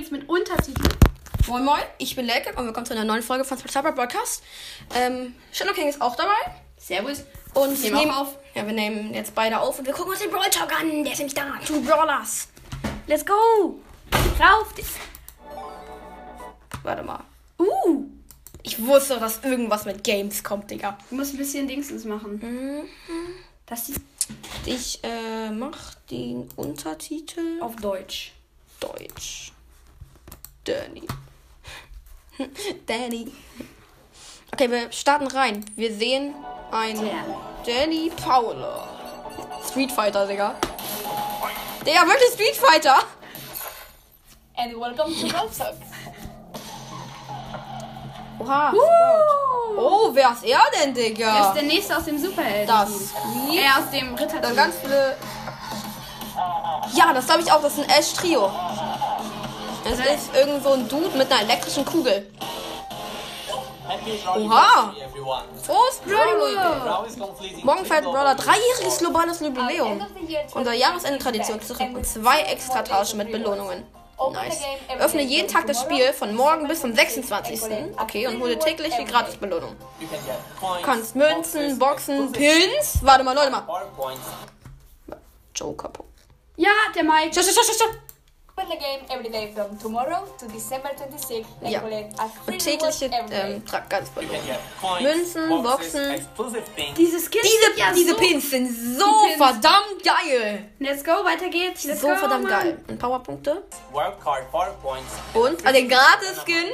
übrigens mit Untertiteln. Moin Moin, ich bin Lelke und willkommen zu einer neuen Folge von Cyber Broadcast. Ähm, Shadow King ist auch dabei. Servus. Und Nehmen nehmen auf. Ja, wir nehmen jetzt beide auf und wir gucken uns den Brawl Talk an. Der ist nämlich da. Two Brawlers. Let's go. Rauf. Warte mal. Uh. Ich wusste, dass irgendwas mit Games kommt, Digga. Du musst ein bisschen Dingsens machen. Mhm. Das Ich äh, mach den Untertitel auf Deutsch. Deutsch. Danny. Danny. Okay, wir starten rein. Wir sehen ein Danny Paula. Street Fighter, Digga. Digga, wirklich Street Fighter? and welcome to Talk. Oha. Uh. Oh, wer ist er denn, Er ist Digga? der nächste aus dem Superhelden. Das. Er aus dem Ritter. Dann ganz viele. Ja, das glaube ich auch. Das ist ein Ash Trio. Es ist irgend so ein Dude mit einer elektrischen Kugel. Oha. Prost, Brawler. Morgen feiert Brawler dreijähriges globales Jubiläum. Unser Jahresende-Tradition zurück und zwei extra Taschen mit Belohnungen. Nice. Öffne jeden Tag das Spiel von morgen bis zum 26. Okay, und hole täglich die Gratisbelohnung. Du kannst Münzen, Boxen, Pins. Warte mal, Leute mal. Joker. Ja, der Mike. Stopp, stopp, stopp, stopp. The game every day from tomorrow to December 26th and Ja. collect a free Und tägliche ähm, Tra- Gratisbelohnung. Münzen, Boxen. Diese Skins Diese, sind ja diese so. Pins sind so Pins. verdammt geil. Let's go, weiter geht's. Let's So go, verdammt Mann. geil. Und Powerpunkte. Wildcard 4 points. Und äh, den Gratis-Skin.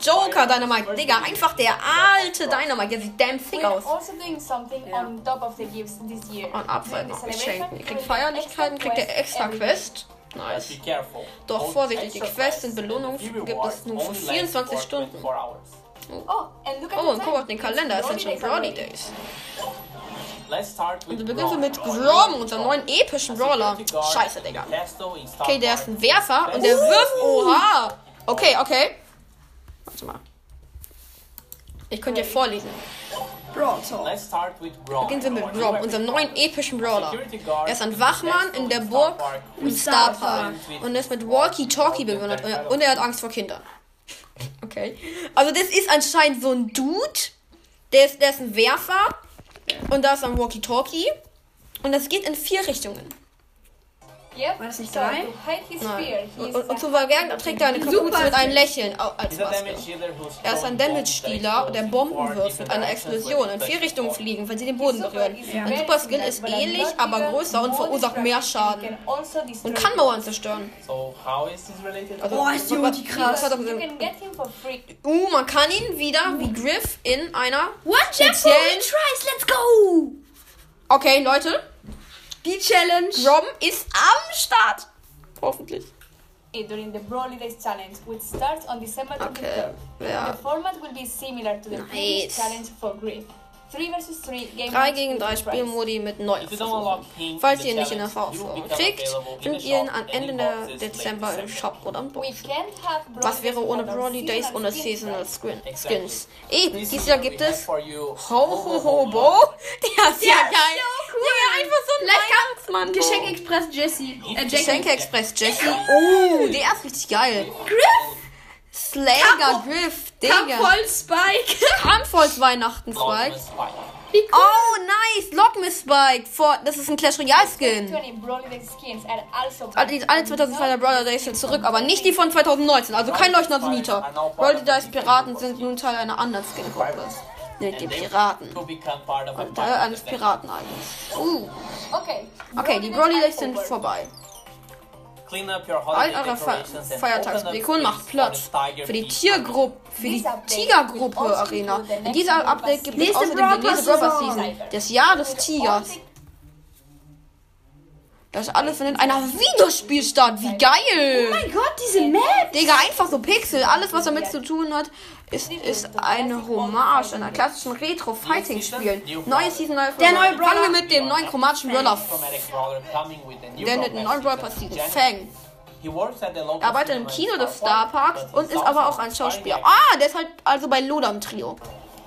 Joker Dynamite. Digga, einfach der alte Dynamite. Der sieht damn thick aus. also doing something on top of the gifts this year. Und Abfall geschenkt. Ihr kriegt Feierlichkeiten, kriegt ihr extra. Quest. Nice. Be careful. Doch Most Vorsicht, die Quests und and gibt es nur für only last 24 for Stunden. 24 hours. Oh, Oh, the und guck auf den Kalender, es sind schon already. Days. Und wir beginnen mit Grom, unserem neuen epischen Brawler. Scheiße, Digga. Okay, der ist ein Werfer und der wirft. Oha! Okay, okay. Warte mal. Ich könnte dir vorlesen. Brawl Talk. Let's start with Grom. Beginnen wir mit Grom, unserem neuen epischen Brawler. Er ist ein Wachmann in der Burg im Star Park und ist mit Walkie-Talkie bewundert und er hat Angst vor Kindern. Okay. Also das ist anscheinend so ein Dude, der ist, der ist ein Werfer und da ist ein Walkie-Talkie und das geht in vier Richtungen. Yep. War das nicht so drei? Nein. Und, und, und zu verbergen trägt er eine Kapuze mit einem Lächeln als Maske. Er ist ein Damage-Dealer, der Bomben wirft mit einer Explosion in vier Richtungen fliegen, wenn sie den Boden berühren. Ein Super Skill ist ähnlich, aber größer und verursacht mehr Schaden. also Und kann Mauern zerstören. So how is this related? Also, Boah, ist die krass. Uh, man kann ihn wieder wie Griff in einer speziellen... Let's go. Okay, Leute, Die Challenge. Grom ist am Start. Hoffentlich. during the Broly Days Challenge, which starts on December 23rd. Okay, ja. The format will be similar to the previous Nice. challenge for Griff. 3 vs 3 game 3 modes gegen with 3 good prize. Spielmodi mit neuen Versuchen. Falls ihr nicht in become kriegt, findet ihr ihn am Ende der Dezember im. Shop oder im Box. Was wäre ohne Brawly Days ohne Seasonal. Skins? Eben, dieses Jahr gibt es. Ho Ho Ho Bo. Der ist ja geil. Cool. Digga, einfach so ein Weihnachtsmann. Geschenk Express Jesse. Äh. Geschenke Express Jesse. Oh, der ist richtig geil. Griff. Slager Griff, Digga. Kampfvoll Spike. Kampfholz Weihnachten Spike. Wie cool. Oh, nice. Lock me Spike. Vor, das ist ein Clash Royale Skin. 20 Broly Days skins are also Alle, die- alle 2002er Brawler Days sind zurück, aber nicht die von 2019. Also kein Leuchtender Nita. Brawler Days Piraten sind nun Teil einer anderen Skin-Gruppe. Nämlich die Piraten. To become part of a Teil eines Pirateneigens. Uh. Okay. Okay, die Broly Days sind vorbei. All eure Fe open macht Platz für die Tiergruppe, für die Tigergruppe Arena. In dieser Update gibt es außerdem die nächste Saison. Season, das Jahr des Tigers. Das alles findet in einer Videospiel statt. Wie geil! Oh mein Gott, diese Map. Digga, einfach so Pixel. Alles, was damit zu tun hat, ist, ist eine Hommage an einer klassischen Retro-Fighting-Spielen. Neue Season, neue Der neue Fangen wir Brawler. mit dem neuen chromatischen Brawler. Brawler Der mit dem neuen Brawler Brawler passiert. Fang. Er arbeitet im Kino des Star Star Parks but und ist aber auch ein Schauspieler. Ah, der ist halt also bei Loda im Trio.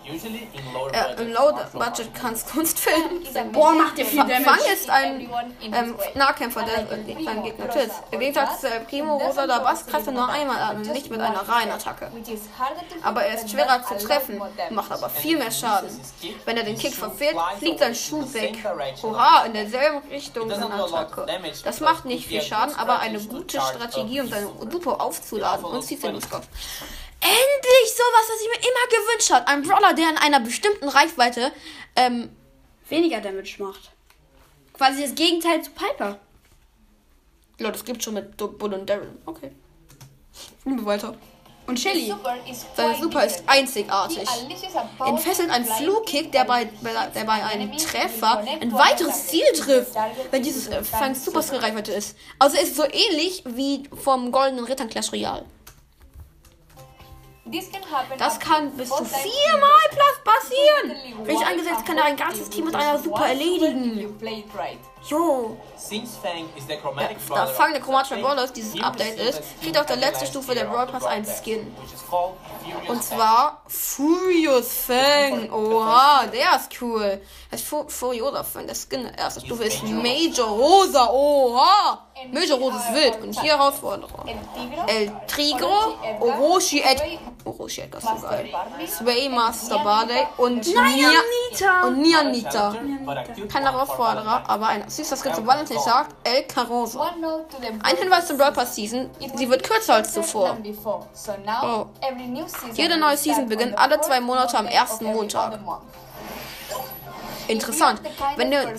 You Usually in lower Äh, budget Im Low martial arts. Budget kannst Kunstfilm. Boah, macht der viel Fa- Fang Damage. ist ein ähm, Nahkämpfer, der äh, seinen Gegner tötet. Im Gegensatz zu El Primo, Rosa oder Bass greift er nur einmal an und nicht mit einer Reihenattacke. Aber er ist schwerer zu treffen, macht aber viel mehr Schaden. Wenn er den Kick verfehlt, fliegt sein Schuh weg. Hurra, in derselben Richtung seiner Attacke. Das macht nicht viel Schaden, aber eine gute Strategie, um seine Dupo aufzuladen und zieht den. Endlich sowas, was ich mir immer gewünscht habe. Ein Brawler, der in einer bestimmten Reichweite ähm, Weniger Damage macht. Quasi das Gegenteil zu Piper. Ja, das gibt schon mit Bull und Daryl. Okay. Liebe weiter. Und Shelly. Seine Super ist einzigartig. Entfesselt ein Flugkick, der bei, der bei einem Treffer ein weiteres Ziel trifft, wenn dieses äh, Fang Super Skill Reichweite ist. Also ist es so ähnlich wie vom Goldenen Ritter Clash Royale. Das kann bis zu viermal plus passieren. Richtig eingesetzt kann er ein ganzes Team mit einer Super erledigen. Jo. Since Fang is the chromatic Da Fang der of chromatische Fang, Brawler dieses Update ist, kriegt auf der letzten last Stufe der Brawl Pass einen Brawl Skin. Pass, which is called Furious Und zwar Furious Fang. Oha, der ist cool. Das ist Fu Furiosa Fang. Der Skin der ersten Stufe ist Major Rosa. Oha. Major Rosa ist wild. Und hier Herausforderer. El Trigro, Orochi Ed. Orochi Edgar ist so geil. Sway Master Barley und Nia und Nianita. Kein Herausforderer, aber ein süßer Skin zum Valentin sagt El Carosa. Ein Hinweis zum Brawl Pass Season. Sie wird kürzer als zuvor. Oh. Jede neue Season beginnt alle zwei Monate am ersten Montag. Interessant. Wenn ihr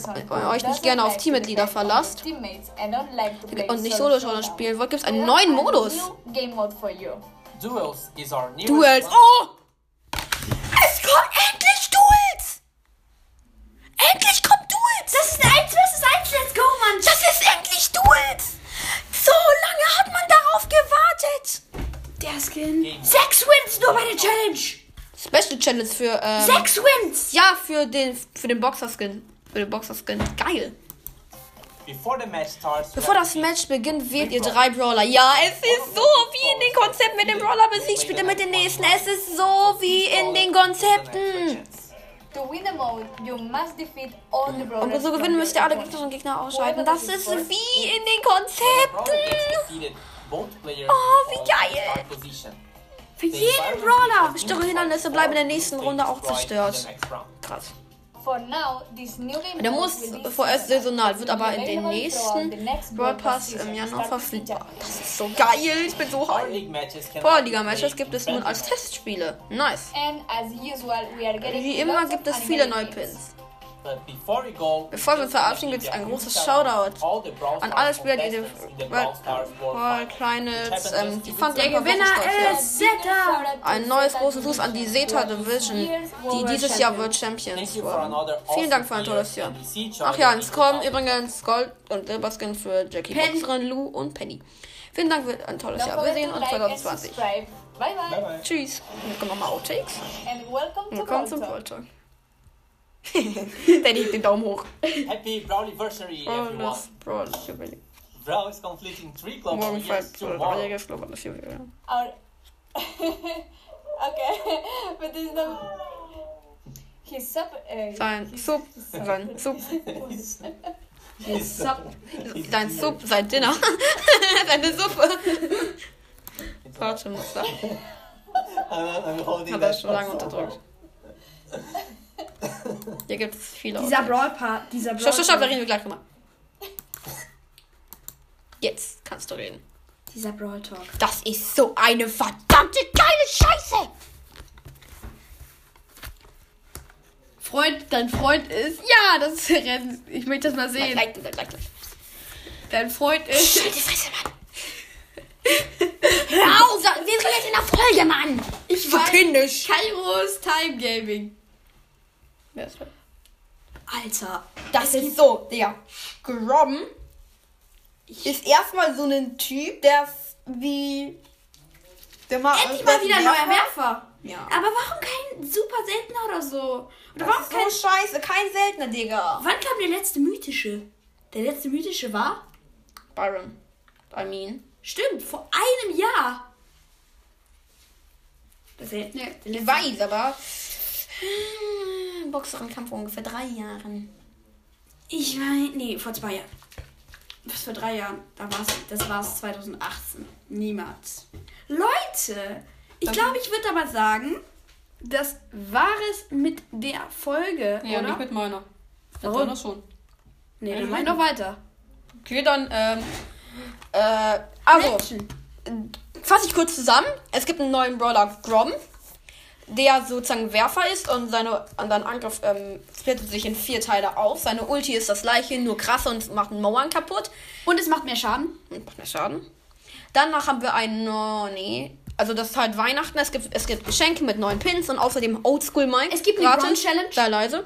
euch nicht gerne auf Teammitglieder verlasst und nicht Solo-Showdown spielen wollt, gibt es einen neuen Modus. Duels is our newest Duels. one. Oh! Challenge für, ähm, Sechs Wins. Ja, für den, für den Boxer-Skin. Für den Boxer-Skin. Geil. Before the match starts, Bevor das Match beginnt, wählt ihr drei Brawler. Ja, es ist so wie in den Konzepten mit dem Brawler besiegt, spielt ihr mit den nächsten. Es ist so wie in den Konzepten. Und um so gewinnen müsst ihr alle Gegner und Gegner ausschalten. Das ist wie in den Konzepten. Oh, wie geil. Für jeden Brawler. Bestimmte Hindernisse bleiben in der nächsten Runde auch zerstört. Krass. Der muss vorerst saisonal, wird aber in den nächsten Brawl Pass im Januar verfügbar. Das ist so geil, ich bin so hyped. Powerliga-Matches gibt es nun als Testspiele. Nice. Wie immer gibt es viele neue Pins. Bevor wir uns verabschieden, gibt es ein großes Shoutout an alle Spieler, die den World Kleinitz, ähm, die fand Der Gewinner ist Zeta. Ein neues großes Gruß an die Zeta Division, die dieses Jahr World Champions wurden. Vielen Dank für ein tolles Jahr. Ach ja, ins Kommen übrigens Gold und Silberskin für Jackie Boxerin, Lou und Penny. Vielen Dank für ein tolles Jahr. Wir sehen uns 2020. Bye bye. Tschüss. Und kommen nochmal Outtakes. Willkommen zum Volta. Der legt den Daumen hoch. Happy Brawliversary, Oh, everyone. das Brawl, Jubiläum. Brawl is completing three global Morgen years Brawl, tomorrow. Global, das Jubiläum. Our okay, but this is the his sub. Uh, Sein his- Sub, his sein Sub, Sub. sein Sub, sein Dinner. Seine Suppe. Warte, muss da. I'm, I'm holding Hat er schon lange unterdrückt. Hier gibt es viele Dieser. Brawl Part, dieser Brawl Stopp, stopp, stopp, da reden wir gleich drüber. Jetzt kannst du reden. Dieser Brawl Talk. Das ist so eine verdammte geile Scheiße. Freund, dein Freund ist. Ja, das ist Rennen. Ich möchte das mal Gleich, sehen. gleich, gleich, gleich. Dein Freund ist. Scheiße, Fresse, Mann. Hör auf, wir sind jetzt in der Folge, Mann. Ich So kindisch. Kairos Time Gaming. Wer ist das? Alter. Das ist so, Digga. Grom ist erstmal so ein Typ, der wie. Der mal. Endlich mal wieder ein neuer Werfer. Ja. Aber warum kein super seltener oder so? Oder Das warum ist kein. so scheiße, kein seltener, Digga. Wann kam der letzte mythische? Der letzte mythische war? Byron. I mean. Stimmt, vor einem Jahr. Das seltene. Der Ich weiß, aber. Boxerin-Kampf vor ungefähr drei Jahren. Ich meine, nee, vor zwei Jahren. Was vor drei Jahren? Da war's, das war es 2018. Niemals. Leute, ich glaube, ich würde aber sagen, das war es mit der Folge, Ja, oder? nicht mit meiner. Das Warum? war das schon. nee, dann mach doch weiter. Okay, dann, ähm, äh, also, fasse ich kurz zusammen. Es gibt einen neuen Brawler, Grom, der sozusagen Werfer ist und seine und sein Angriff ähm, splittet sich in vier Teile auf. Seine Ulti ist das gleiche, nur krasser und macht Mauern kaputt Und es macht mehr Schaden. und macht mehr Schaden. Danach haben wir einen, oh, nee, also das ist halt Weihnachten. Es gibt, es gibt Geschenke mit neuen Pins und außerdem Oldschool Mike. Es gibt eine Challenge. Sei leise.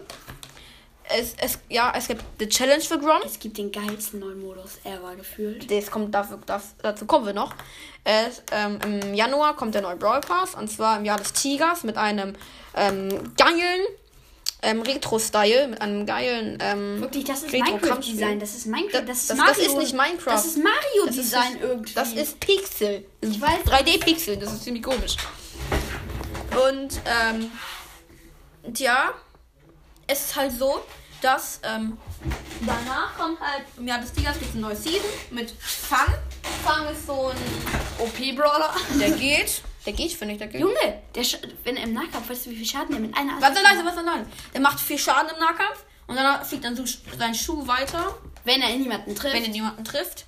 Es, es, ja, es gibt die Challenge für Grom. Es gibt den geilsten neuen Modus ever gefühlt. Das kommt dafür, das, dazu kommen wir noch. Es, ähm, Im Januar kommt der neue Brawl Pass und zwar im Jahr des Tigers mit einem ähm, geilen ähm, Retro-Style, mit einem geilen ähm, Wirklich, das ist. Minecraft-Design. Das ist Minecraft. Das- Das, ist das- Mario. das ist nicht Minecraft. Das ist Mario-Design irgendwie. Das ist Pixel. Ich weiß. 3D-Pixel, das ist ziemlich komisch. Und, ähm, tja, es ist halt so, dass, ähm, danach kommt halt, im Jahr des Tigers gibt es eine neue Season mit Fang. Fang ist so ein, OP-Brawler. der geht, der geht, finde ich, der geht. Junge, der Sch wenn er im Nahkampf, weißt du, wie viel Schaden der mit einer Warte leise, warte leise. Der macht viel Schaden im Nahkampf und dann fliegt dann so sein Schuh weiter. Wenn er niemanden trifft. wenn er niemanden trifft.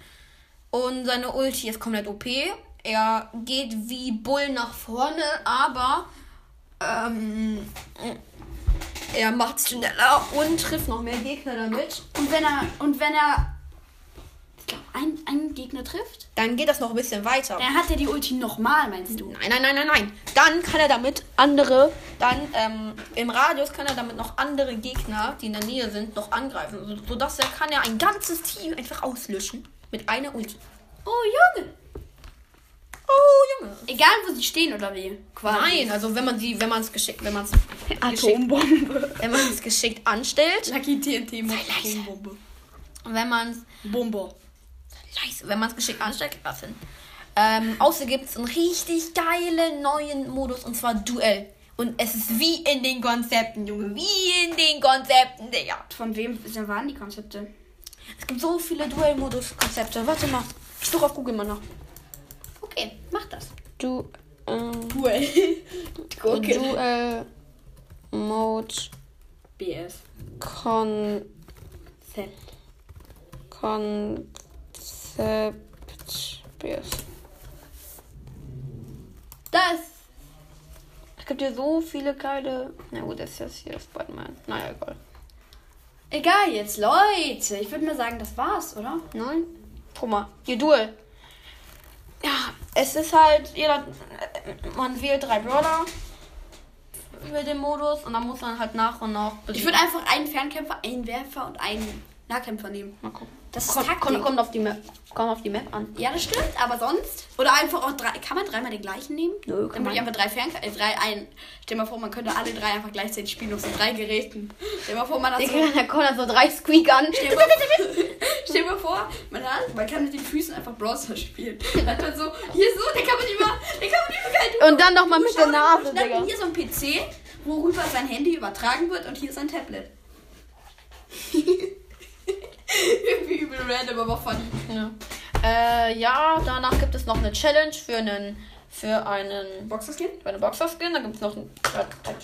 Und seine Ulti ist komplett OP. Er geht wie Bull nach vorne, aber ähm, er macht schneller und trifft noch mehr Gegner damit. und wenn er, und wenn er, ich glaube, einen, einen Gegner trifft, Dann geht das noch ein bisschen weiter. dann hat er die Ulti nochmal, meinst du? Nein, nein, nein, nein, nein. Dann kann er damit andere, dann ähm, im Radius kann er damit noch andere Gegner, die in der Nähe sind, noch angreifen. So, sodass er kann er ein ganzes Team einfach auslöschen mit einer Ulti. Oh, Junge. Oh, Junge. Egal, wo sie stehen oder wie. Quasi. Nein, also wenn man sie, wenn man es geschickt, wenn man es Atombombe. wenn man es geschickt anstellt, Lucky TNT. Atombombe. wenn man es Bombe. leise, wenn man es geschickt anstellt, kriegt das hin. Ähm, außer gibt es einen richtig geilen neuen Modus und zwar Duell. Und es ist wie in den Konzepten, Junge, wie in den Konzepten, Digga. Von wem waren die Konzepte? Es gibt so viele Duell-Modus-Konzepte. Warte mal, ich suche auf Google mal nach. Okay, mach das. Du, ähm, Duell. Duell Mode BS. Kon Z. Konzept BS. Das. Es gibt hier so viele geile. Na gut, das ist jetzt hier Spider-Man. Naja, egal. Egal jetzt, Leute. Ich würde mal sagen, das war's, oder? Nein? Guck mal, hier Duel. Ja, es ist halt, jeder, man wählt drei Brawler über den Modus und dann muss man halt nach und nach. Ich würde einfach einen Fernkämpfer, einen Werfer und einen Nahkämpfer nehmen. mal gucken. Das ist Kommt, Taktik. kommt, kommt, auf die Map, kommt auf die Map an. Ja, das stimmt, aber sonst. Oder einfach auch drei. Kann man dreimal den gleichen nehmen? Nö, kann Dann würde ich man einfach drei Fernkämpfer. Äh, drei, ein. Stell mal vor, man könnte alle drei einfach gleichzeitig spielen auf so drei Geräten. Stell mal vor, man hat so. Da kommen dann so drei Squeak an. Stell mal, stell mal vor, man, hat, man kann mit den Füßen einfach Browser spielen. Dann hat man so, hier so, der kann man über, der kann man über geil Und dann nochmal mit der Nase, dann Digga. hier so ein PC, worüber sein Handy übertragen wird und hier sein Tablet. Irgendwie übel random, aber funny. Ja. Äh, ja, danach gibt es noch eine Challenge für einen, für einen, Boxerskin? für eine Boxerskin. Dann gibt es noch einen,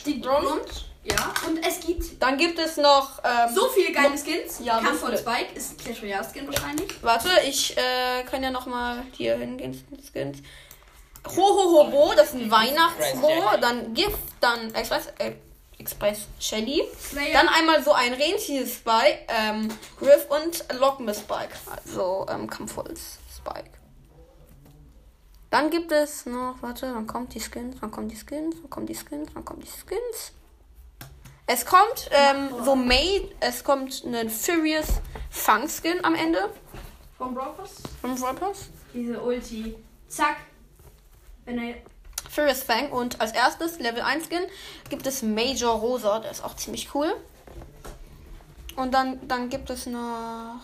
Die Drums. Ja, und es gibt Dann gibt es noch, ähm, so viele geile Skins. Ja, so Kampf und viele. Spike ist ein Clash Royale Skin wahrscheinlich. Warte, ich äh, kann ja noch mal hier hingehen. Skins. Ho ho ho bo, das ist ein Weihnachtsbo. Dann Gift, dann Express, äh, Express Shelly. Dann einmal so ein Rentier-Spike, ähm, Griff und Lockme-Spike. Also ähm, Kampfholz-Spike. Dann gibt es noch, warte, dann kommt die Skins, dann kommen die Skins, dann kommen die Skins, dann kommen die Skins. Es kommt ähm, so Made, es kommt ein Furious Fang Skin am Ende Vom Brokers. vom Brawl Pass. Diese Ulti. Zack. Wenn er. Furious Fang und als erstes Level 1 Skin gibt es Major Rosa, der ist auch ziemlich cool. Und dann, dann gibt es noch.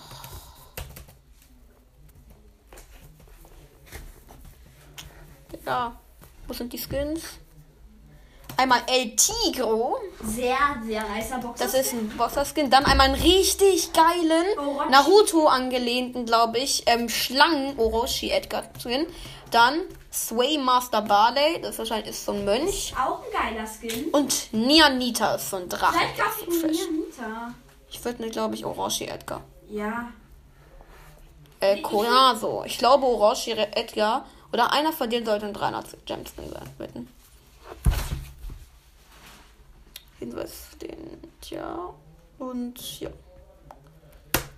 Ja, wo sind die Skins? Einmal El Tigro. Sehr, sehr nicer Boxer. Das ist ein Boxer-Skin. Dann einmal einen richtig geilen, Orochi. Naruto angelehnten, glaube ich, ähm, Schlangen Orochi Edgar Skin. Dann Sway Master Barley, das wahrscheinlich ist so ein Mönch. auch ein geiler Skin. Und Nianita ist so ein Drache. Vielleicht ich mir würde, glaube ich, Orochi Edgar. Ja. Äh, Koyaso. Ich glaube, Orochi Edgar oder einer von denen sollte ein 300 Gems Skin sein. Wetten. Hinweis den, tja. Und ja.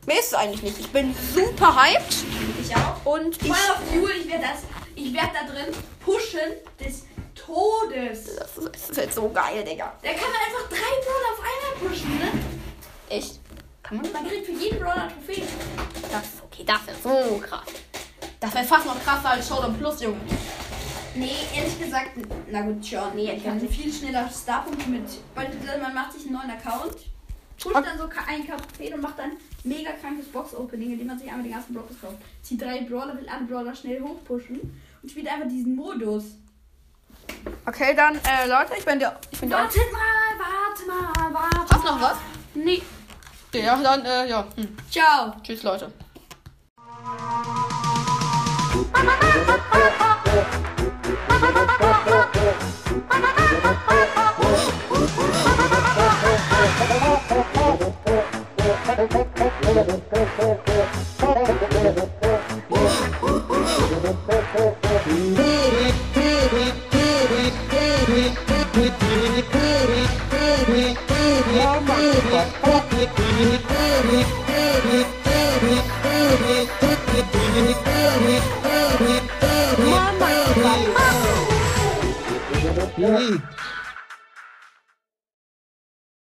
Mehr ist es eigentlich nicht. Ich bin super hyped. Ich auch. Und ich. Voll auf Fuel. Ich werde das. Ich werde da drin pushen des Todes. Das ist, das wird so geil, Digga. Da kann man einfach drei Brawler auf einmal pushen, ne? Echt? Kann man Man kriegt für jeden Brawler Trophäen. das? Okay, das ist so krass. Das wäre fast noch krasser als Showdown Plus, Junge. Nee, ehrlich gesagt, na gut, schon. Nee, ich hatte viel schneller Starpunkte mit. Weil man macht sich einen neuen Account, pusht Okay. dann so ein Trophäen und macht dann mega krankes Box-Opening, indem man sich einmal den ganzen Block kauft. Zieht drei Brawler, will alle Brawler schnell hochpushen und spielt einfach diesen Modus. Okay, dann, äh, Leute, ich bin der. Ich bin der. Wartet mal, warte mal, warte. Hast du noch was? Nee. Ja, dann, äh, ja. Hm. Ciao. Tschüss, Leute. パパパパパ